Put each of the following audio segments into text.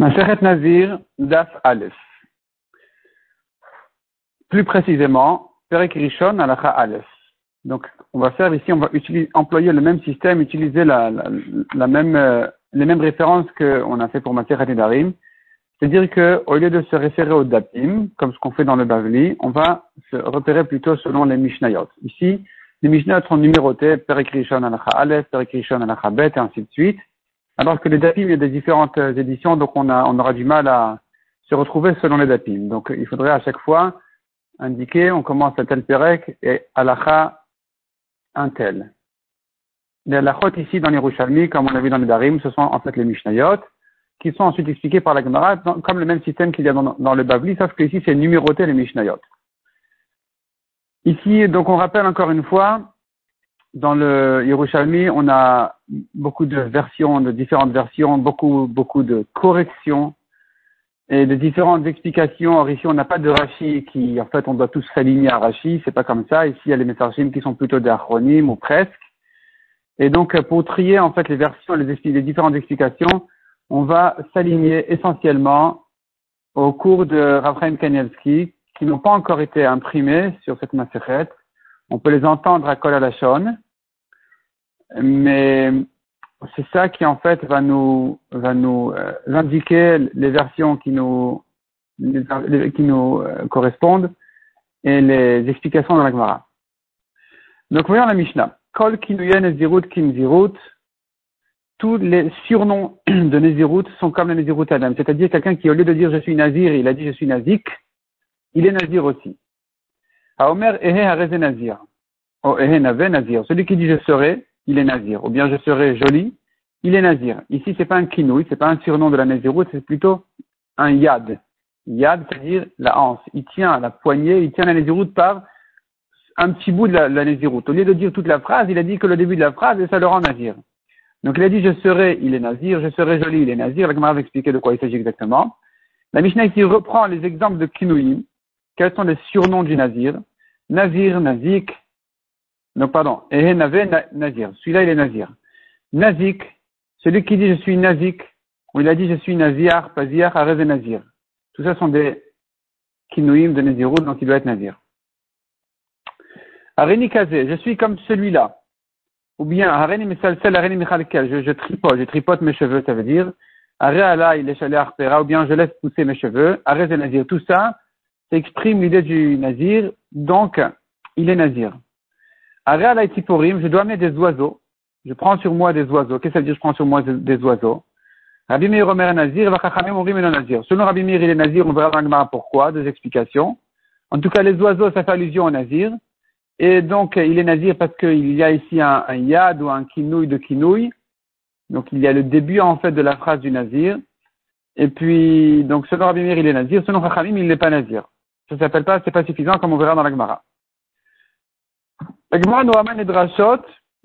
Nazir, Daf Aleph. Plus précisément, Perek Rishon, Alacha Aleph. Donc, on va faire ici, on va employer le même système, utiliser la, même, euh, les mêmes références qu'on a fait pour Maseret Nedarim. C'est-à-dire que, au lieu de se référer au Dapim, comme ce qu'on fait dans le Bavli, on va se repérer plutôt selon les Mishnayot. Ici, les Mishnayot sont numérotés, Perek Rishon, Alacha Aleph, Perek Rishon, Alacha Bet, et ainsi de suite. Alors que les dapim, il y a des différentes euh, éditions, donc on, a, on aura du mal à se retrouver selon les dapim. Donc il faudrait à chaque fois indiquer, on commence à tel perek et alacha un tel. Les alachot ici dans les comme on l'a vu dans les darim, ce sont en fait les mishnayot, qui sont ensuite expliqués par la Gemara, comme le même système qu'il y a dans, le Bavli, sauf que ici c'est numéroté les mishnayot. Ici, donc on rappelle encore une fois, dans le on a beaucoup de versions, de différentes versions, beaucoup, beaucoup de corrections et de différentes explications. Or ici, on n'a pas de Rashi qui, en fait, on doit tous s'aligner à Rashi. C'est pas comme ça. Ici, il y a les messages qui sont plutôt des ou presque. Et donc, pour trier, en fait, les versions, les, différentes explications, on va s'aligner essentiellement au cours de Raphaël Kanielski, qui n'ont pas encore été imprimés sur cette macérette on peut les entendre à Kol Alashon, mais c'est ça qui en fait va nous va nous euh, indiquer les versions qui nous qui nous euh, correspondent et les explications dans la Gemara. Donc voyons la Mishnah. Kol kinuyen ezirut kinzirut. Tous les surnoms de Nezirut sont comme le Nezirut Adam. C'est-à-dire quelqu'un qui, au lieu de dire je suis Nazir, il a dit je suis Nazik, il est Nazir aussi. Omer Ehe Nazir. Oh, Ehe Nave Nazir. Celui qui dit je serai, il est Nazir. Ou bien je serai joli, il est Nazir. Ici, c'est pas un kinouï, c'est pas un surnom de la Naziroute, c'est plutôt un yad. Yad, c'est-à-dire la hanse. Il tient la poignée, il tient la Naziroute par un petit bout de la, la Au lieu de dire toute la phrase, il a dit que le début de la phrase et ça le rend Nazir. Donc il a dit je serai, il est Nazir, je serai joli, il est Nazir. La Gemara va expliquer de quoi il s'agit exactement. La Mishnah ici reprend les exemples de kinouïm. Quels sont les surnoms du Nazir? Nazir, Nazik. Non, pardon. Nazir. Celui-là, il est Nazir. Nazik. Celui qui dit je suis Nazik. Ou il a dit je suis Nazir, Pazir, Arez et Nazir. Tout ça sont des kinouim de Nazirou, donc il doit être Nazir. Areni Kazé. Je suis comme celui-là. Ou bien, Areni Misalsel, Areni Michalkel. Je, tripote, je tripote mes cheveux, ça veut dire. Are il est Arpera, ou bien je laisse pousser mes cheveux. Arez et Nazir. Tout ça, ça exprime l'idée du Nazir, donc il est Nazir. Je dois amener des oiseaux. Je prends sur moi des oiseaux. Qu'est-ce que ça veut dire je prends sur moi des oiseaux? Rabbi Meir Omer Nazir, Nazir. Selon Rabbi Meir, il est Nazir, on verra dans pourquoi, deux explications. En tout cas, les oiseaux, ça fait allusion au Nazir. Et donc, il est Nazir parce qu'il y a ici un, un, yad ou un kinouille de kinouille. Donc, il y a le début, en fait, de la phrase du Nazir. Et puis, donc, selon Rabbi Meir, il est Nazir. Selon Chachamim, il n'est pas Nazir. Ça s'appelle pas, c'est pas suffisant comme on verra dans la Gemara.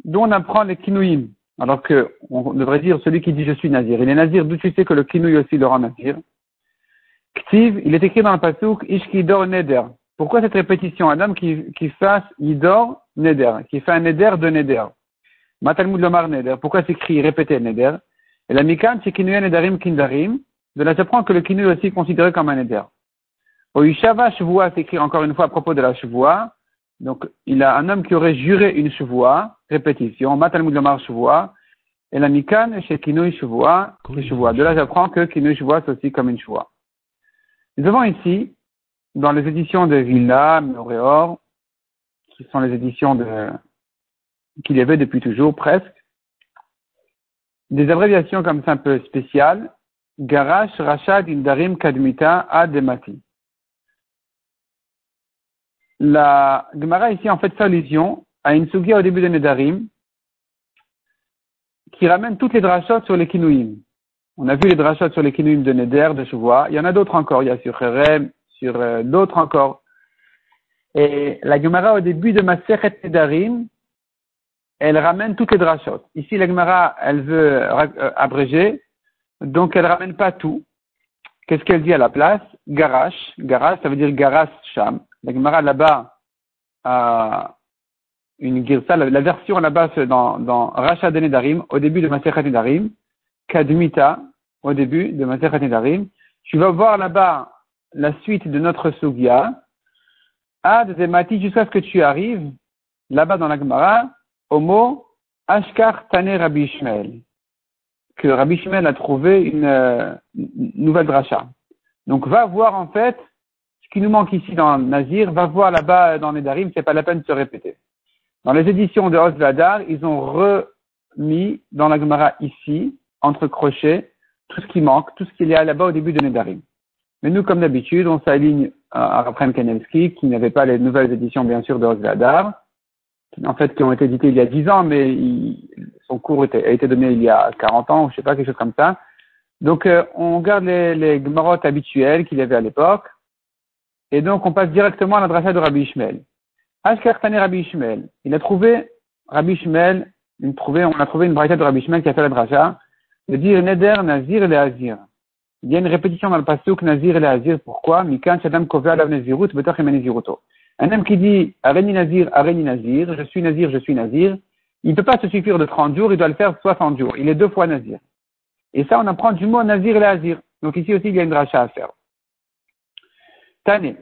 Dont on apprend les kinouim. Alors que, on devrait dire celui qui dit je suis nazir. Il est nazir, d'où tu sais que le kinouï aussi le rend nazir? Ktiv, il est écrit dans le pasouk, ishkidor neder. Pourquoi cette répétition? Un homme qui, qui fasse idor neder, qui fait un neder de neder. Matalmud lomar neder. Pourquoi s'écrit répéter neder? Et la mikan, c'est kinouya nedarim kindarim. De là, j'apprends que le kinouï aussi est considéré comme un neder. Oishava Shvoa s'écrit encore une fois à propos de la Shvoa. Donc, il a un homme qui aurait juré une Shvoa, répétition, Matalmud Lomar Shvoa, et la Mikan chez Kinui Shvoa, De là, j'apprends que Kinui Shvoa, c'est aussi comme une Shvoa. Nous avons ici, dans les éditions de Villa, Méoréor, qui sont les éditions de, qu'il y avait depuis toujours, presque, des abréviations comme ça un peu spéciales, Garash Rashad Indarim Kadmita Ademati la Gemara ici en fait fait allusion à une sugia au début de Nedarim qui ramène toutes les drachot sur les kinouim. On a vu les drachot sur les kinouim de Neder, de Shuvoa. Il y en a d'autres encore. Il y a sur Kherem, sur euh, d'autres encore. Et la Gemara au début de Masechet Nedarim, elle ramène toutes les drachot. Ici, la Gemara, elle veut euh, abréger, donc elle ramène pas tout. Qu'est-ce qu'elle dit à la place? Garash. Garash, ça veut dire Garas Sham. La Gemara là-bas une girsa, la, version là-bas dans, dans Racha Nedarim, au début de Masechet Nedarim, Kadmita, au début de Masechet Nedarim. Tu vas voir là-bas la suite de notre Sugia. Ad Zemati jusqu'à ce que tu arrives là-bas dans la Gemara au mot Ashkar Tane Rabbi Ishmael. Que Rabbi Ishmael a trouvé une, euh, nouvelle dracha. Donc va voir en fait ce qui nous manque ici dans Nazir, va voir là-bas dans Nedarim, c'est pas la peine de se répéter. Dans les éditions de Osvadar, ils ont remis dans la Gemara ici, entre crochets, tout ce qui manque, tout ce qu'il y a là-bas au début de Nedarim. Mais nous, comme d'habitude, on s'aligne à Raphaël Kanevski, qui n'avait pas les nouvelles éditions, bien sûr, de Osvadar, en fait, qui ont été éditées il y a 10 ans, mais son cours a été donné il y a 40 ans, ou je sais pas, quelque chose comme ça. Donc, euh, on garde les, les habituelles qu'il y avait à l'époque, et donc on passe directement à la dracha de Rabbi Ishmael. Ashkar Rabbi Ishmael. Il a trouvé Rabbi Ishmael, on a trouvé une braïta de Rabbi Ishmael qui a fait la dracha, de dire Neder, Nazir et Azir. Il y a une répétition dans le pasuk Nazir et Azir. Pourquoi? Mikan Shadam Lav Nezirut, Betach Ziruto. Un homme qui dit Areni Nazir, Areni Nazir, je suis Nazir, je suis Nazir, il ne peut pas se suffire de 30 jours, il doit le faire 60 jours. Il est deux fois Nazir. Et ça, on apprend du mot Nazir et Azir. Donc ici aussi, il y a une dracha à faire. Tane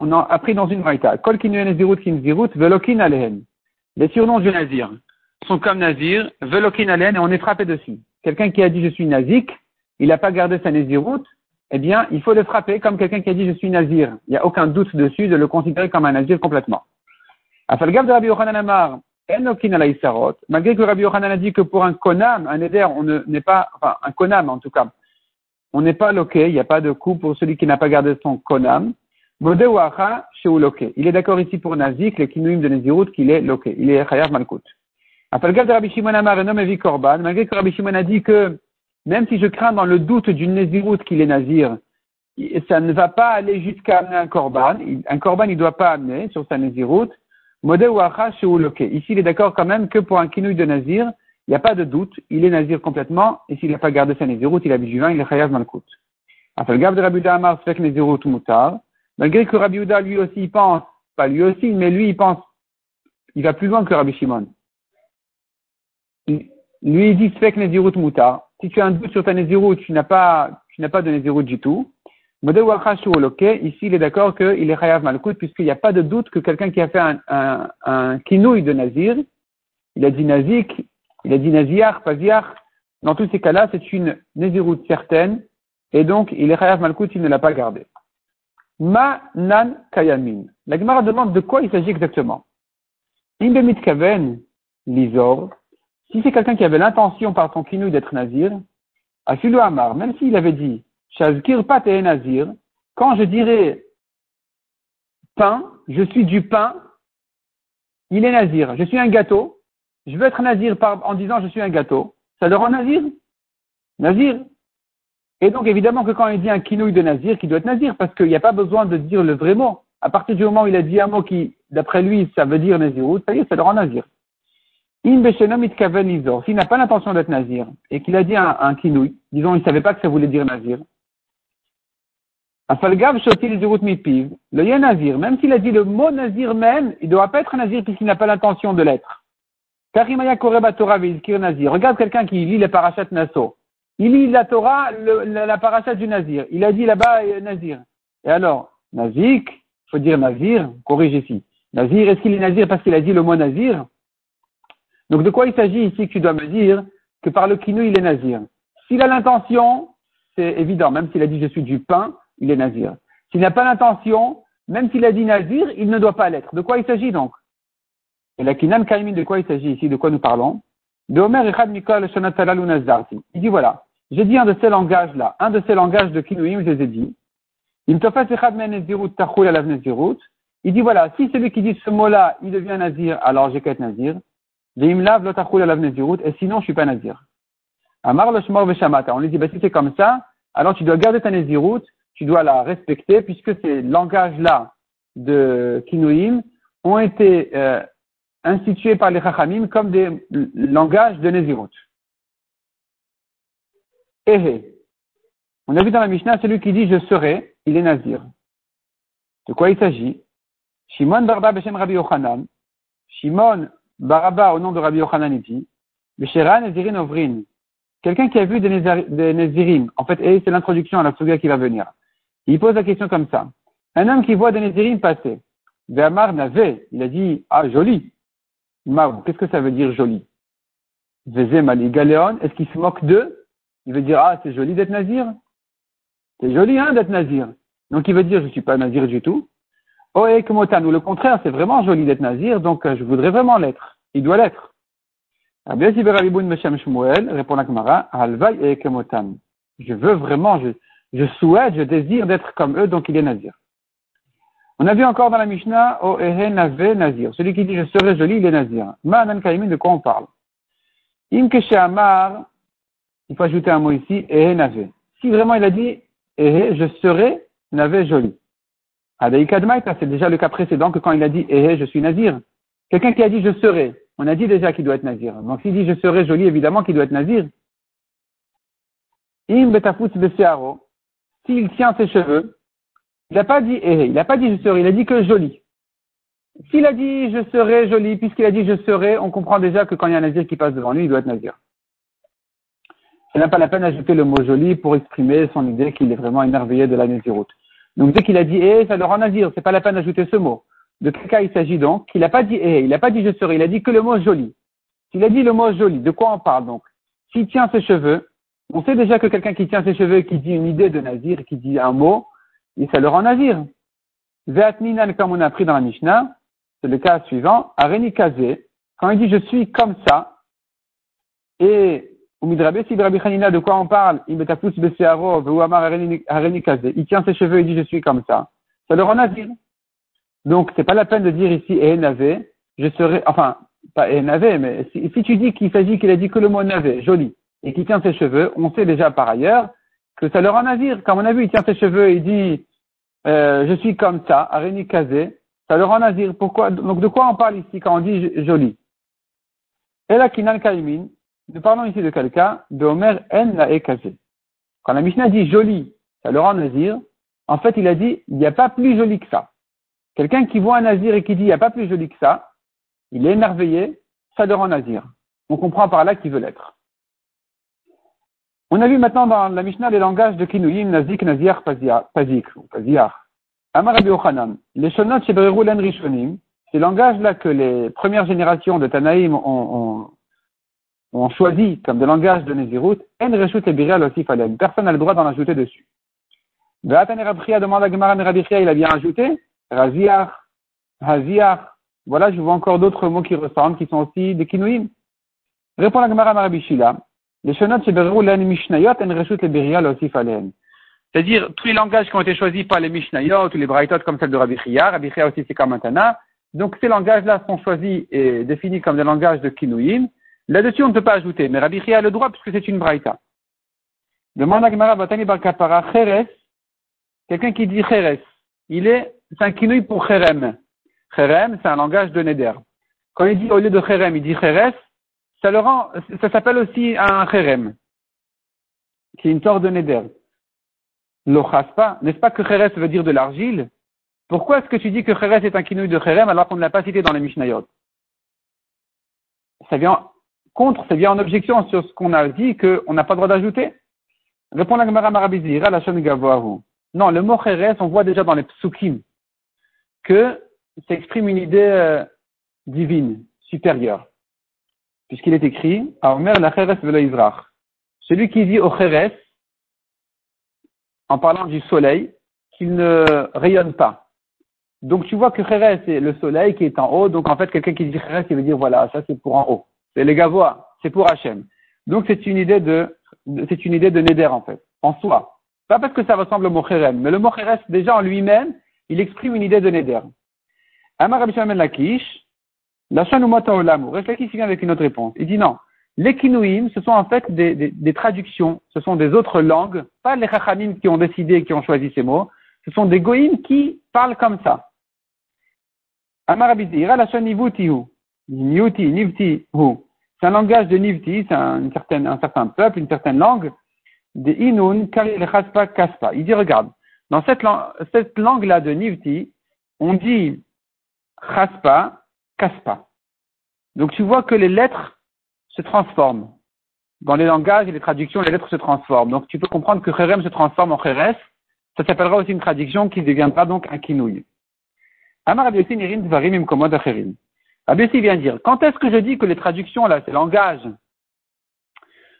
on a appris dans une braïta. Velokin alehen. Les surnoms du nazir sont comme nazir, velokin alehen, et on est frappé dessus. Quelqu'un qui a dit je suis nazik, il n'a pas gardé sa nazirut, eh bien, il faut le frapper comme quelqu'un qui a dit je suis nazir. Il n'y a aucun doute dessus de le considérer comme un nazir complètement. Afalgav de Rabbi Yochanan Amar, malgré que Rabbi Yochanan a dit que pour un konam, un éder, on n'est pas, enfin, un konam en tout cas, on n'est pas loqué, il n'y a pas de coup pour celui qui n'a pas gardé son konam. Il est d'accord ici pour Nazik, le kinouim de Nezirut, qu'il est loqué. Il est Chayav Malkut. Après de Rabbi Shimon Amar et Nomevi Korban, malgré que Rabbi Shimon a dit que même si je crains dans le doute d'une Nezirut qu'il est Nazir, ça ne va pas aller jusqu'à amener un Korban. Un Korban, il ne doit pas amener sur sa Nezirut. Ici, il est d'accord quand même que pour un kinouï de Nazir, il n'y a pas de doute, il est Nazir complètement, et s'il n'a pas gardé sa Nezirut, il a du vin, il est Chayav Malkut. Après, de Rabbi Amar, Svek Nezirut Mutar. Malgré que Rabbi Uda, lui aussi, il pense, pas lui aussi, mais lui, il pense, il va plus loin que Rabbi Shimon. Lui, il dit Sfek Nezirut Muta. Si tu as un doute sur ta Nezirut, tu n'as pas, tu n'as pas de Nezirut du tout. Ici, il est d'accord qu'il est Chayav Malkout, puisqu'il n'y a pas de doute que quelqu'un qui a fait un, un, de Nazir, il a dit Nazik, il a dit Naziar, Paziar. Dans tous ces cas-là, c'est une Nezirut certaine, et donc il est Chayav Malkout, il ne l'a pas gardé. Ma nan kayamin. La Gemara demande de quoi il s'agit exactement. Imbemit kaven lizor. Si c'est quelqu'un qui avait l'intention par son kinou d'être nazir, Afilu Amar, même s'il avait dit Shazkir pat nazir, quand je dirais pain, je suis du pain, il est nazir. Je suis un gâteau, je veux être nazir en disant je suis un gâteau. Ça le rend nazir? Nazir. Et donc, évidemment que quand il dit un kinouille de Nazir, qui doit être Nazir, parce qu'il n'y a pas besoin de dire le vrai mot. À partir du moment où il a dit un mot qui, d'après lui, ça veut dire Nazirut, ça y est, ça le rend Nazir. S'il n'a pas l'intention d'être Nazir, et qu'il a dit un, un kinouille, disons, il ne savait pas que ça voulait dire Nazir, le yé Nazir, même s'il a dit le mot Nazir même, il ne doit pas être Nazir puisqu'il n'a pas l'intention de l'être. Karimaya Koreba Torah Nazir. Regarde quelqu'un qui lit les parachats Nassau. Il lit la Torah, la, la paracha du Nazir. Il a dit là-bas euh, Nazir. Et alors, Nazik, il faut dire Nazir, corrige ici. Nazir, est-ce qu'il est Nazir parce qu'il a dit le mot Nazir? Donc de quoi il s'agit ici que tu dois me dire que par le kinou il est Nazir? S'il a l'intention, c'est évident, même s'il a dit je suis du pain, il est Nazir. S'il n'a pas l'intention, même s'il a dit Nazir, il ne doit pas l'être. De quoi il s'agit donc? Et la Kinan Kaimin, de quoi il s'agit ici De quoi nous parlons? De Omer Il dit voilà, j'ai dit un de ces langages-là, un de ces langages de Kinouim, je les ai dit. Il dit voilà, si celui qui dit ce mot-là, il devient nazir, alors j'ai qu'à être nazir. Et sinon, je suis pas nazir. Amar le On lui dit, bah, si c'est comme ça, alors tu dois garder ta nazirut, tu dois la respecter, puisque ces langages-là de Kinouim ont été euh, institués par les Chachamim comme des langages de Nézirut. Ehe. On a vu dans la Mishnah celui qui dit je serai, il est Nazir. De quoi il s'agit? Shimon Barba Beshem Rabbi Yochanan. Shimon Baraba au nom de Rabbi Yochanan il dit Besheran Nazirin Ovrin. Quelqu'un qui a vu des, Nézirim, en fait, c'est l'introduction à la Suga qui va venir. Il pose la question comme ça. Un homme qui voit des Nézirim passer, Véamar n'avait, il a dit, ah, joli. Qu'est-ce que ça veut dire joli? Vézé Mali Galéon, est-ce qu'il se moque d'eux? Il veut dire, ah, c'est joli d'être nazir? C'est joli, hein, d'être nazir. Donc il veut dire, je suis pas nazir du tout. Oh, et ou le contraire, c'est vraiment joli d'être nazir, donc euh, je voudrais vraiment l'être. Il doit l'être. Shmuel répond la Je veux vraiment, je, je souhaite, je désire d'être comme eux, donc il est nazir. On a vu encore dans la Mishnah, oh, ehe nave nazir. Celui qui dit je serai joli, il est nazir. Ma'anan kaimin, de quoi on parle? Im amar, il faut ajouter un mot ici, ehe nave. Si vraiment il a dit, ehe, je serai, nave joli. C'est déjà le cas précédent que quand il a dit Eh, je suis nazir. Quelqu'un qui a dit je serai, on a dit déjà qu'il doit être nazir. Donc s'il dit je serai joli, évidemment qu'il doit être nazir. Im s'il tient ses cheveux, il n'a pas dit eh, il n'a pas dit je serai, il a dit que joli. S'il a dit je serai joli, puisqu'il a dit je serai, on comprend déjà que quand il y a un nazir qui passe devant lui, il doit être nazir. Il n'a pas la peine d'ajouter le mot joli pour exprimer son idée qu'il est vraiment émerveillé de la naziroute. Donc dès qu'il a dit eh, ça le rend nazir, c'est pas la peine d'ajouter ce mot. De quel cas il s'agit donc? Il n'a pas dit eh, il n'a pas dit je serai, il a dit que le mot joli. S'il a dit le mot joli, de quoi on parle donc? S'il tient ses cheveux, on sait déjà que quelqu'un qui tient ses cheveux qui dit une idée de nazir, qui dit un mot, et ça le rend nazir. Ve'atminan, comme on a appris dans la Mishnah, c'est le cas suivant, Areni quand il dit je suis comme ça, et de quoi on parle? Il tient ses cheveux et dit je suis comme ça. Ça le rend nazir. Donc c'est pas la peine de dire ici eh navé, je serai, enfin pas eh navé, mais si, tu dis qu'il s'agit qu'il a dit que le mot navé, joli, et qu'il tient ses cheveux, on sait déjà par ailleurs que ça le rend nazir. Comme on a vu, il tient ses cheveux et il dit euh, je suis comme ça, areni kazé, ça le rend nazir. Pourquoi Donc de quoi on parle ici quand on dit joli? Et là, kinan kaimin, nous parlons ici de quelqu'un d'Omer en la ekazé. Quand la Mishnah dit joli, ça le rend nazir, en fait, il a dit, il n'y a pas plus joli que ça. Quelqu'un qui voit un nazir et qui dit, il n'y a pas plus joli que ça, il est émerveillé, ça le rend nazir. On comprend par là qu'il veut l'être. On a vu maintenant dans la Mishnah les langages de Kinuyim, Nazik, Nazir, Pazik, ou Paziar. Amar Ochanan. Les Shonot Shebereru Len Rishonim, ces langages-là que les premières générations de Tanaïm ont, choisi comme des langages de Nézirut, en reshut et aussi Personne n'a le droit d'en ajouter dessus. Ve'atan Rabchia demande à Gemara Rabichia, il a bien ajouté, Raziach, Haziach. Voilà, je vois encore d'autres mots qui ressemblent, qui sont aussi des kinouim. Répond la Gemara Marabishila, les mishnayot en reshut le C'est-à-dire, tous les langages qui ont été choisis par les Mishnayot ou les Braithot comme celle de Rabbi Chia, Rabbi Chia aussi c'est comme un Tana. Donc ces langages-là sont choisis et définis comme des langages de Kinouim. Là-dessus, on ne peut pas ajouter, mais Rabbi Chia a le droit puisque c'est une braïta. Demande à Batani Barkapara Cheres, quelqu'un qui dit Cheres, il est, c'est un kinouï pour Cherem. Cherem, c'est un langage de Neder. Quand il dit au lieu de Cherem, il dit Cheres, ça ça s'appelle aussi un Cherem, qui est une tort de Neder. pas, n'est-ce pas que Cheres veut dire de l'argile? Pourquoi est-ce que tu dis que Cheres est un kinouï de Cherem alors qu'on ne l'a pas cité dans les Mishnayot? Ça vient contre, c'est bien en objection sur ce qu'on a dit qu'on n'a pas le droit d'ajouter Répond la Gemara Marabizira, la Non, le mot Cheres, on voit déjà dans les psukim que ça exprime une idée euh, divine, supérieure. Puisqu'il est écrit, la Celui qui dit au Cheres, en parlant du soleil, qu'il ne rayonne pas. Donc tu vois que Cheres, c'est le soleil qui est en haut, donc en fait quelqu'un qui dit Cheres, il veut dire voilà, ça c'est pour en haut. C'est les gavois, c'est pour Hachem. Donc c'est une idée de, c'est une idée de Neder en fait, en soi. Pas parce que ça ressemble au mot mais le mot déjà en lui-même, il exprime une idée de Neder. Amar Rabbi Lakish, Olamu. Lakish vient avec une autre réponse. Il dit non. Les Kinouim, ce sont en fait des, traductions, ce sont des autres langues, pas les Chachamim qui ont décidé, qui ont choisi ces mots, ce sont des Goïm qui parlent comme ça. C'est un langage de Nivti, c'est un, certain, un certain peuple, une certaine langue, de Inun. Il dit, regarde, dans cette, cette langue-là de Nivti, on dit Chaspa, Kaspa. Donc tu vois que les lettres se transforment. dans les langages et les traductions, les lettres se transforment. Donc tu peux comprendre que Kherem se transforme en Kheres. Ça s'appellera aussi une traduction qui deviendra donc un kinouï. Amar Dvarim Acherim. vient dire, quand est-ce que je dis que les traductions là, ces langages,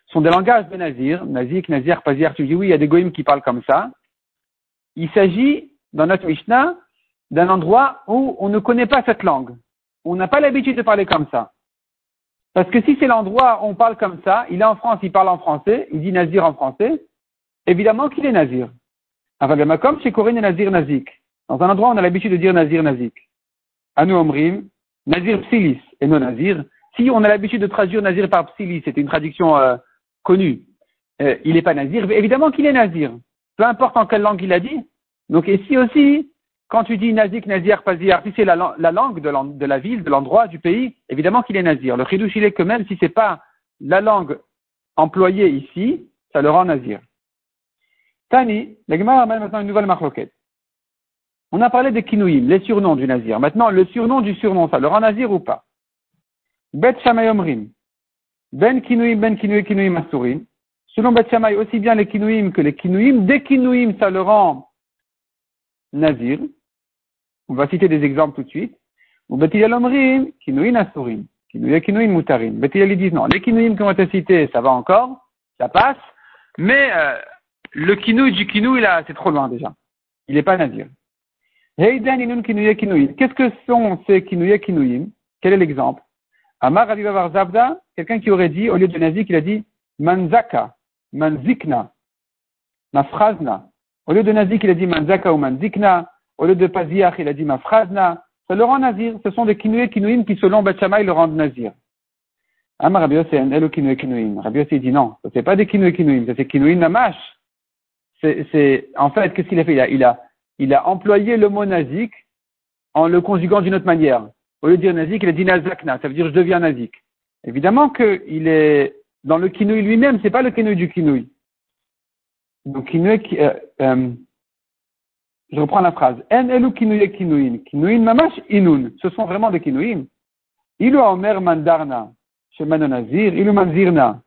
sont des langages de Nazir, Nazik, Nazir, Pazir, tu dis oui, il y a des goïms qui parlent comme ça. Il s'agit, dans notre Mishnah, d'un endroit où on ne connaît pas cette langue. On n'a pas l'habitude de parler comme ça. Parce que si c'est l'endroit où on parle comme ça, il est en France, il parle en français, il dit Nazir en français, évidemment qu'il est Nazir. comme chez Corinne et Nazir Nazik. Dans un endroit on a l'habitude de dire Nazir Nazik. Anu Omrim, Nazir Psilis et non Nazir. Si on a l'habitude de traduire Nazir par Psilis, c'est une traduction euh, connue, euh, il n'est pas Nazir, évidemment qu'il est Nazir. Peu importe en quelle langue il a dit. Donc ici aussi, quand tu dis Nazik, Nazir, Pazir, si c'est la, langue de, la ville, de l'endroit, du pays, évidemment qu'il est Nazir. Le chidouch, il est que même si c'est pas la langue employée ici, ça le rend Nazir. Tani, la Gemara amène maintenant une nouvelle marloquette. On a parlé des kinouim, les surnoms du Nazir. Maintenant, le surnom du surnom, ça le rend Nazir ou pas? Bet Shamayomrim. Ben kinouim, ben kinouim, kinouim asurim. Selon Bet Shamay, aussi bien les kinouim que les kinouim, des kinouim, ça le rend Nazir. On va citer des exemples tout de suite. Ou Betilal Omrim, Kinouin Asurim. Kinouin Mutarim. Betilal disent non. Les Kinouim qui ont été cités, ça va encore, ça passe. Mais euh, le Kinouï du Kinouï, là, c'est trop loin déjà. Il n'est pas Kinouim. Qu'est-ce que sont ces Kinouya Kinouim Quel est l'exemple? Amar Avivavar Zabda, quelqu'un qui aurait dit, au lieu de Nazir, il a dit Manzaka, Manzikna, Mafrazna. Au lieu de Nazik, il a dit Manzaka ou Manzikna. Au lieu de Paziach, il a dit Mafrazna. Ça le rend Nazir. Ce sont des Kinoué Kinouim qui, selon Bachamay, le rendent Nazir. Ama Rabbi Yossi, Elo Kinoué Kinouim. Rabbi Yossi dit non, ce n'est pas des Kinoué Kinouim, c'est Kinouim Namash. C'est, en fait, qu'est-ce qu'il a fait? Il a, il a, employé le mot Nazik en le conjuguant d'une autre manière. Au lieu de dire Nazik, il a dit Nazakna, ça veut dire je deviens Nazik. Évidemment qu'il est dans le Kinouï lui-même, c'est pas le Kinouï du Kinouï. Donc, je reprends la phrase. En elu kinuye kinuin. Kinuin mamash inun. Ce sont vraiment des kinuim. Ilu omer mandarna. Shemano nazir. Ilu manzirna.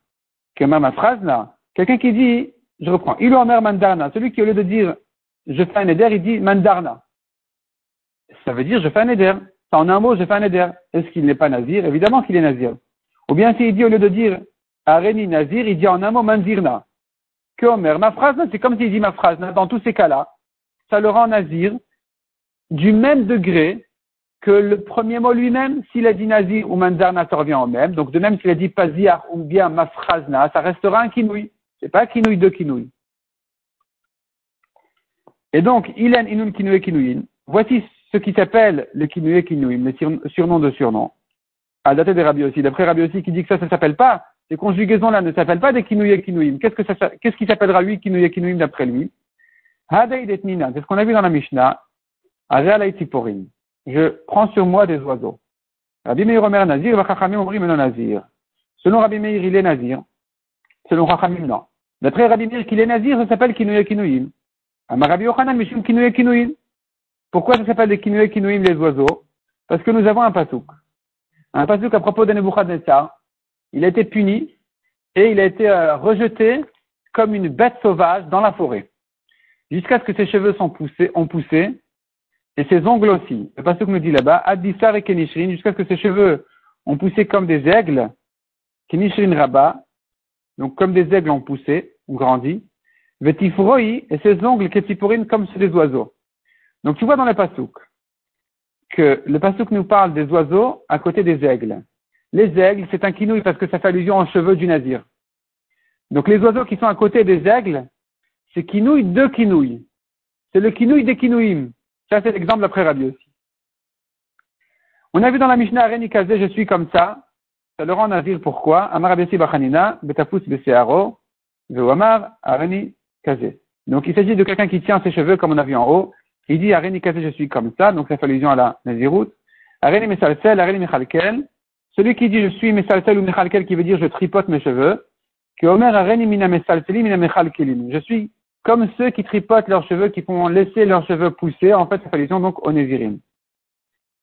Kemama phrasna. Quelqu'un qui dit, je reprends. Ilu mandarna. Celui qui, au lieu de dire, je fais un éder, il dit mandarna. Ça veut dire, je fais un éder. En un mot, je fais un éder. Est-ce qu'il n'est pas nazir? Évidemment qu'il est nazir. Ou bien s'il dit, au lieu de dire, areni nazir, il dit en un mot manzirna que Omer. Ma phrase, c'est comme s'il dit ma phrase. Dans tous ces cas-là, ça le rend nazir du même degré que le premier mot lui-même, s'il a dit nazir ou manzarna, ça revient au même. Donc de même s'il a dit pazia ou bien ma phrasna, ça restera un kinouï. C'est pas kinouï de kinouï. Et donc, ilen inun kinouï kinouïn. Voici ce qui s'appelle le kinouï kinouïn, le surnom de surnom. À date des Rabbi. D'après Rabbi qui dit que ça, ça s'appelle pas ces conjugaisons-là ne s'appellent pas des kinouye kinouim. Qu'est-ce qu'est-ce qui s'appellera lui kinouye kinouim d'après lui? C'est ce qu'on a vu dans la Mishnah. Je prends sur moi des oiseaux. Rabbi Meir Omer Nazir, Nazir. Selon Rabbi Meir, il est Nazir. Selon Chachamim, non. D'après Rabbi Meir, qu'il est Nazir, ça s'appelle kinouye kinouim. Ama Rabbi Yochanan, Mishum kinouye kinouim. Pourquoi ça s'appelle des kinouye kinouim les oiseaux? Parce que nous avons un pasouk. Un pasouk à propos de Nebuchadnezzar il a été puni et il a été euh, rejeté comme une bête sauvage dans la forêt. Jusqu'à ce que ses cheveux sont poussés, ont poussé et ses ongles aussi. C'est pas ce que nous dit là-bas. Addisar et Kenishrin, jusqu'à ce que ses cheveux ont poussé comme des aigles. Kenishrin Rabba, donc comme des aigles ont poussé, ont grandi. Vetifroi et ses ongles Ketipurin comme ceux des oiseaux. Donc tu vois dans le pasouk que le pasouk nous parle des oiseaux à côté des aigles. Les aigles, c'est un kinouï parce que ça fait allusion aux cheveux du nazir. Donc les oiseaux qui sont à côté des aigles, c'est kinouï de kinouï. C'est le kinouï des kinouïm. Ça, c'est l'exemple d'après Rabbi aussi. On a vu dans la Mishnah Areni Kazé, je suis comme ça. Ça le rend nazir pourquoi? Amar Abesi Bachanina, Betafus Besearo, Ve'amar Areni Kazé. Donc il s'agit de quelqu'un qui tient ses cheveux comme on a vu en haut. Il dit Areni Kazé, je suis comme ça. Donc ça fait allusion à la naziroute. Areni Mesalsel, Areni Mechalkel. Celui qui dit je suis mesalsel ou mechalkel, qui veut dire je tripote mes cheveux, que Omer areni mina mina Je suis comme ceux qui tripotent leurs cheveux, qui font laisser leurs cheveux pousser, en fait, ça fait allusion donc au.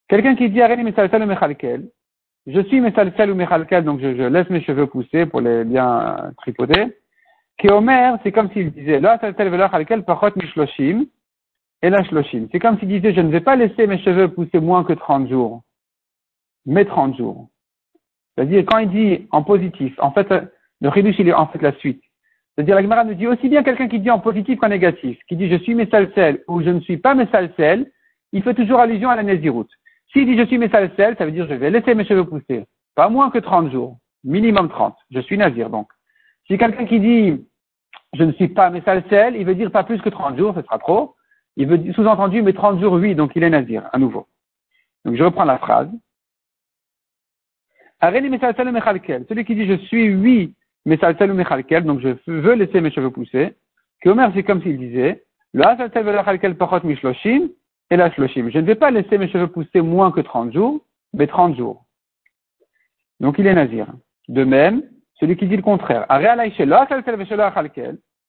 Quelqu'un qui dit areni mesalsel ou mechalkel, je suis mesalsel ou mechalkel, donc je, laisse mes cheveux pousser pour les bien tripoter. Omer, c'est comme s'il disait, là, pachot mishloshim, et la shloshim. C'est comme s'il disait, je ne vais pas laisser mes cheveux pousser moins que 30 jours, mais 30 jours. C'est-à-dire, quand il dit en positif, en fait, le chidush, il est en fait la suite. C'est-à-dire, la Gemara nous dit aussi bien quelqu'un qui dit en positif qu'en négatif, qui dit je suis mesalsel ou je ne suis pas mesalsel, il fait toujours allusion à la Néziroute. S'il dit je suis mesalsel, ça veut dire je vais laisser mes cheveux pousser. Pas moins que 30 jours. Minimum 30. Je suis nazir donc. Si quelqu'un qui dit je ne suis pas mesalsel, il veut dire pas plus que 30 jours, ce sera trop. Il veut sous-entendu, mais 30 jours, oui, donc il est nazir, à nouveau. Donc je reprends la phrase. Celui qui dit je suis oui, mesalsel ou mechalkel, donc je veux laisser mes cheveux pousser. Que c'est comme s'il disait, le asal pachot mishloshim, et la shloshim. Je ne vais pas laisser mes cheveux pousser moins que 30 jours, mais 30 jours. Donc il est nazir. De même, celui qui dit le contraire,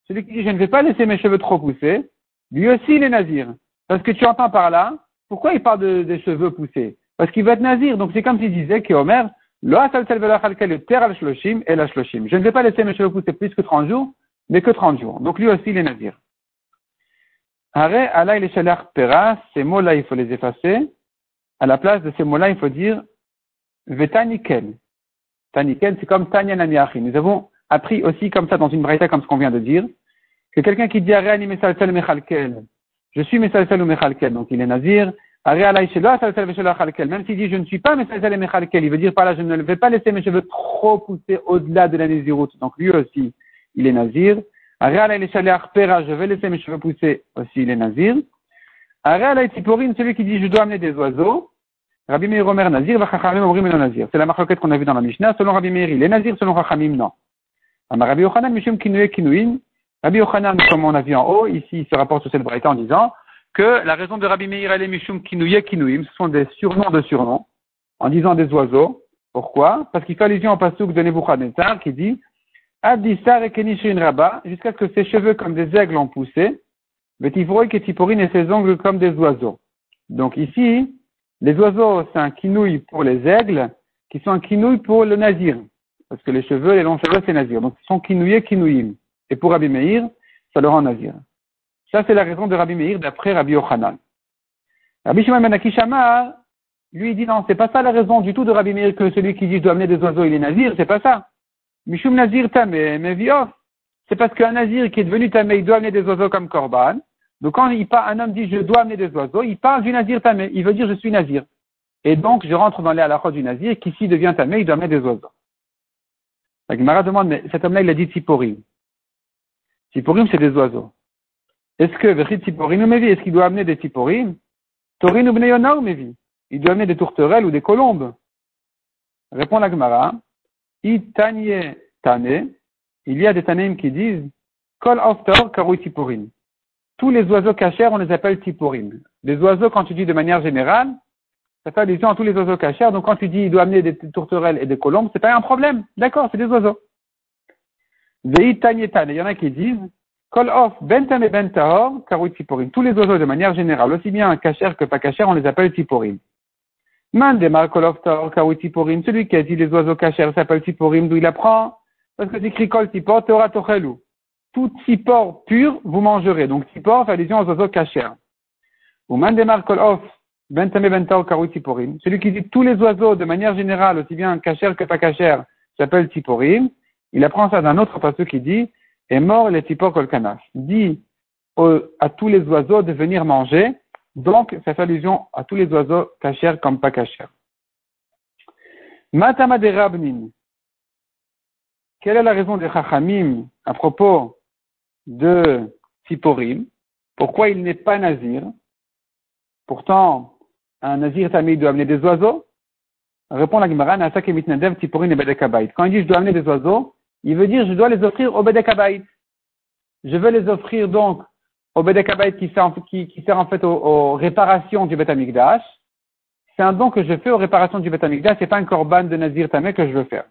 celui qui dit je ne vais pas laisser mes cheveux trop pousser, lui aussi il est nazir. Parce que tu entends par là, pourquoi il parle de, des cheveux poussés? Parce qu'il va être nazir. Donc c'est comme s'il disait que je ne vais pas laisser mes cheveux pousser plus que 30 jours, mais que 30 jours. Donc lui aussi il est nazir. Ces mots-là, il faut les effacer. À la place de ces mots-là, il faut dire Vetanikel. Tanikel, c'est comme Tanya Namiachi. Nous avons appris aussi comme ça dans une braïta, comme ce qu'on vient de dire, que quelqu'un qui dit Areani Mesalsel Mechalkel, je suis Mesalsel ou Mechalkel, donc il est nazir. Même s'il dit je ne suis pas Mesalsel et il veut dire par là je ne vais pas laisser mes cheveux trop pousser au-delà de la nésiroute. Donc lui aussi, il est nazir je vais laisser mes cheveux pousser aussi les nazirs. celui qui dit je dois amener des oiseaux. Rabbi Meir Omer Nazir, Chachamim Omrim Nazir. C'est la marquette qu'on a vue dans la Mishnah. Selon Rabbi Meir, il est Nazir, selon Chachamim, non. Rabbi Yochanan, Mishum Kinoué Kinouin. Rabbi Yochanan, comme on a vu en haut, ici, il se rapporte sur cette braïta en disant que la raison de Rabbi Meir, est Mishum Kinouye Kinouim. Ce sont des surnoms de surnoms. En disant des oiseaux. Pourquoi? Parce qu'il fait allusion au pasouk de Nebuchadnezzar qui dit Adissar et Kenishin Rabba, jusqu'à ce que ses cheveux comme des aigles ont poussé, Vetivroy Ketiporine et ses ongles comme des oiseaux. Donc ici, les oiseaux, c'est un kinouille pour les aigles, qui sont un kinouille pour le nazir. Parce que les cheveux, les longs cheveux, c'est nazir. Donc ils sont kinouillés, kinouïm. Et pour Rabbi Meir, ça le rend nazir. Ça, c'est la raison de Rabbi Meir d'après Rabbi Yochanan. Rabbi Shimon Ben lui, dit non, c'est pas ça la raison du tout de Rabbi Meir que celui qui dit je dois amener des oiseaux, il est nazir, c'est pas ça. Mishum Nazir Tamé, mais C'est parce qu'un Nazir qui est devenu Tamé, il doit amener des oiseaux comme Korban. Donc quand il un homme dit je dois amener des oiseaux, il parle du Nazir Tamé. Il veut dire je suis Nazir. Et donc je rentre dans les halachot du Nazir qui s'il devient Tamé, il doit amener des oiseaux. La demande, mais cet homme-là, il a dit Tiporim. Tiporim, c'est des oiseaux. Est-ce que Tiporim est-ce qu'il doit amener des Tiporim Torin ou Mevi Il doit amener des tourterelles ou des colombes. Répond la Gemara, il y a des Tanem qui disent Kol Oftor Karui Tipurim. Tous les oiseaux cachers, on les appelle Tipurim. Les oiseaux, quand tu dis de manière générale, ça fait allusion à tous les oiseaux cachers. Donc quand tu dis il doit amener des tourterelles et des colombes, c'est pas un problème. D'accord, c'est des oiseaux. Il y en a qui disent Kol Of Bentam et Bentahor Karui Tipurim. Tous les oiseaux de manière générale, aussi bien cachers que pas cachers, on les appelle Tipurim. Mandemar Koloftor Kawi Tiporim, celui qui a dit les oiseaux cachers s'appelle Tiporim, d'où il apprend? Parce que c'est écrit Kol Tipor, Torah Tochelu. Tout Tipor pur, vous mangerez. Donc Tipor fait allusion aux oiseaux cachers. Ou Mandemar Kolof, Bentame Bentor Kawi Tiporim, celui qui dit tous les oiseaux de manière générale, aussi bien cachers que pas cachers, s'appelle Tiporim. Il apprend ça d'un autre passage qui dit est mort les Tipor. Dit à tous les oiseaux de venir manger donc, ça fait allusion à tous les oiseaux cachers comme pas cachers. Matama de. Quelle est la raison de Chachamim à propos de Tiporim Pourquoi il n'est pas nazir? Pourtant, un nazir tamid doit amener des oiseaux Répond la Gemara, et et. Quand il dit je dois amener des oiseaux, il veut dire je dois les offrir au Bedekabait. Je veux les offrir donc au Bedekabait qui qui, sert en fait aux, réparations du Bet c'est un don que je fais aux réparations du Bet ce c'est pas un korban de Nazir Tamé que je veux faire.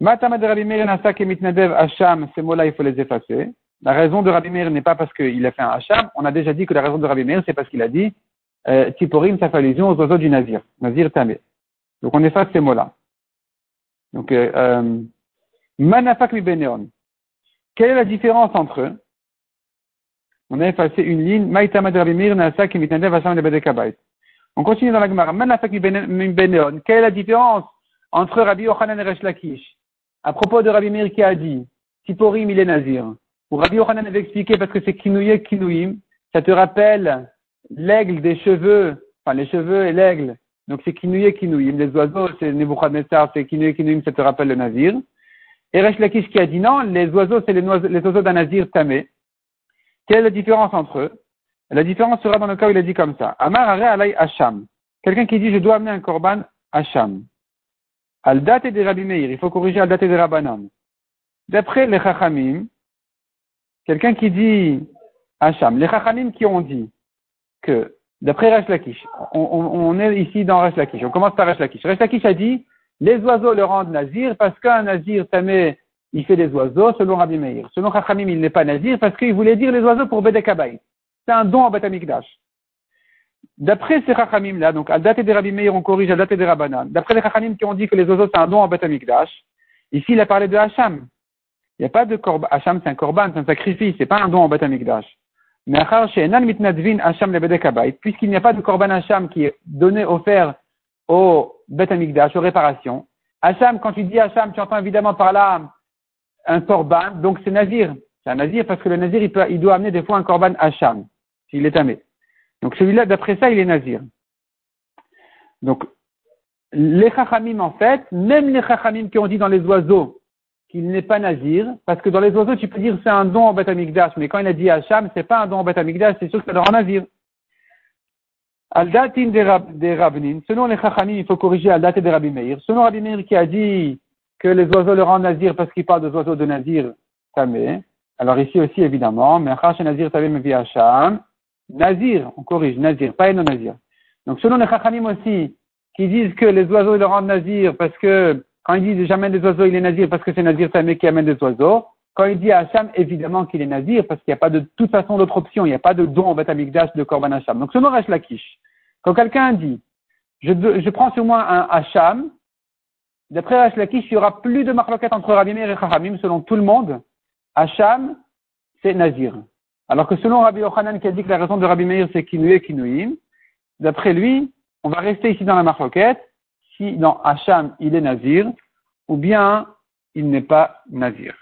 Matama de Rabbi Meir Nasak et Mitnadev Hacham, ces mots-là, il faut les effacer. La raison de Rabbi Meir n'est pas parce qu'il a fait un Hacham. On a déjà dit que la raison de Rabbi Meir, c'est parce qu'il a dit euh, Tiporim, ça fait allusion aux oiseaux du Nazir, Nazir Tamé. Donc on efface ces mots-là. Donc, euh, euh, manafak mi. Quelle est la différence entre eux? On a effacé une ligne. Maïtama de Rabbi Meir nasa ki mitnadev Hashem de On continue dans la Gemara. Manafak mi. Quelle est la différence entre Rabbi Yochanan et Resh Lakish? À propos de Rabbi Meir qui a dit, Tiporim il est nazir. Ou Rabbi Yochanan avait expliqué parce que c'est kinouye kinouim. Ça te rappelle l'aigle des cheveux, enfin les cheveux et l'aigle donc c'est Kinouye Kinouim. Les oiseaux, c'est Nebuchadnezzar, c'est Kinouye Kinouim, ça te rappelle le Nazir. Et Resh Lakish qui a dit non, les oiseaux, c'est les, oiseaux d'un Nazir tamé. Quelle est la différence entre eux? La différence sera dans le cas où il a dit comme ça. Amar Alay Hacham. Quelqu'un qui dit je dois amener un korban Hacham. Al date des Rabbi Meir, il faut corriger al date des Rabbanan. D'après les Chachamim, quelqu'un qui dit Hacham, les Chachamim qui ont dit que D'après Resh Lakish, on, on, est ici dans Resh Lakish. On commence par Resh Lakish. Resh Lakish a dit, les oiseaux le rendent nazir parce qu'un nazir tamé, il fait des oiseaux selon Rabbi Meir. Selon Chachamim, il n'est pas nazir parce qu'il voulait dire les oiseaux pour Bedekabay. C'est un don à Batamikdash. D'après ces Chachamim là, donc à date des Rabbi Meir, on corrige à date des Rabbanan. D'après les Chachamim qui ont dit que les oiseaux c'est un don à Batamikdash, ici il a parlé de Hacham. Il n'y a pas de korban. Hacham c'est un korban, c'est un sacrifice, c'est pas un don en Batamikdash. Puisqu'il n'y a pas de korban Hacham qui est donné, offert au Bet Amikdash, aux réparations. Hacham, quand tu dis Hacham, tu entends évidemment par là un korban, donc c'est Nazir. C'est un Nazir parce que le Nazir, il, doit amener des fois un korban Hacham, s'il est amé. Donc celui-là, d'après ça, il est Nazir. Donc, les Chachamim, en fait, même les Chachamim qui ont dit dans les oiseaux, qu'il n'est pas nazir, parce que dans les oiseaux, tu peux dire c'est un don en Beth mais quand il a dit Hacham, c'est pas un don en Beth c'est sûr que ça le rend nazir. Al-Datin des Rabnin, selon les Chachamim, il faut corriger Al-Datin des Rabbi Meir. Selon Rabbi Meir qui a dit que les oiseaux le rendent nazir parce qu'il parle des oiseaux de nazir, tamé. Alors ici aussi, évidemment, mais Nazir tamé me Hacham. Nazir, on corrige, nazir, pas non nazir. Donc selon les Chachamim aussi, qui disent que les oiseaux le rendent nazir parce que quand il dit j'amène des oiseaux, il est nazir parce que c'est nazir Tamé qui amène des oiseaux. Quand il dit à évidemment qu'il est nazir parce qu'il n'y a pas de, toute façon d'autre option. Il n'y a pas de don en Betamikdash de Korban Hacham. Donc selon Resh Lakish, quand quelqu'un dit je, prends sur moi un Hacham, d'après Resh il y aura plus de marloquette entre Rabbi Meir et Chachamim selon tout le monde. Hacham, c'est nazir. Alors que selon Rabbi Yochanan qui a dit que la raison de Rabbi Meir c'est Kinoué Kinouim, d'après lui, on va rester ici dans la marloquette si dans Hacham il est nazir, ou bien il n'est pas nazir.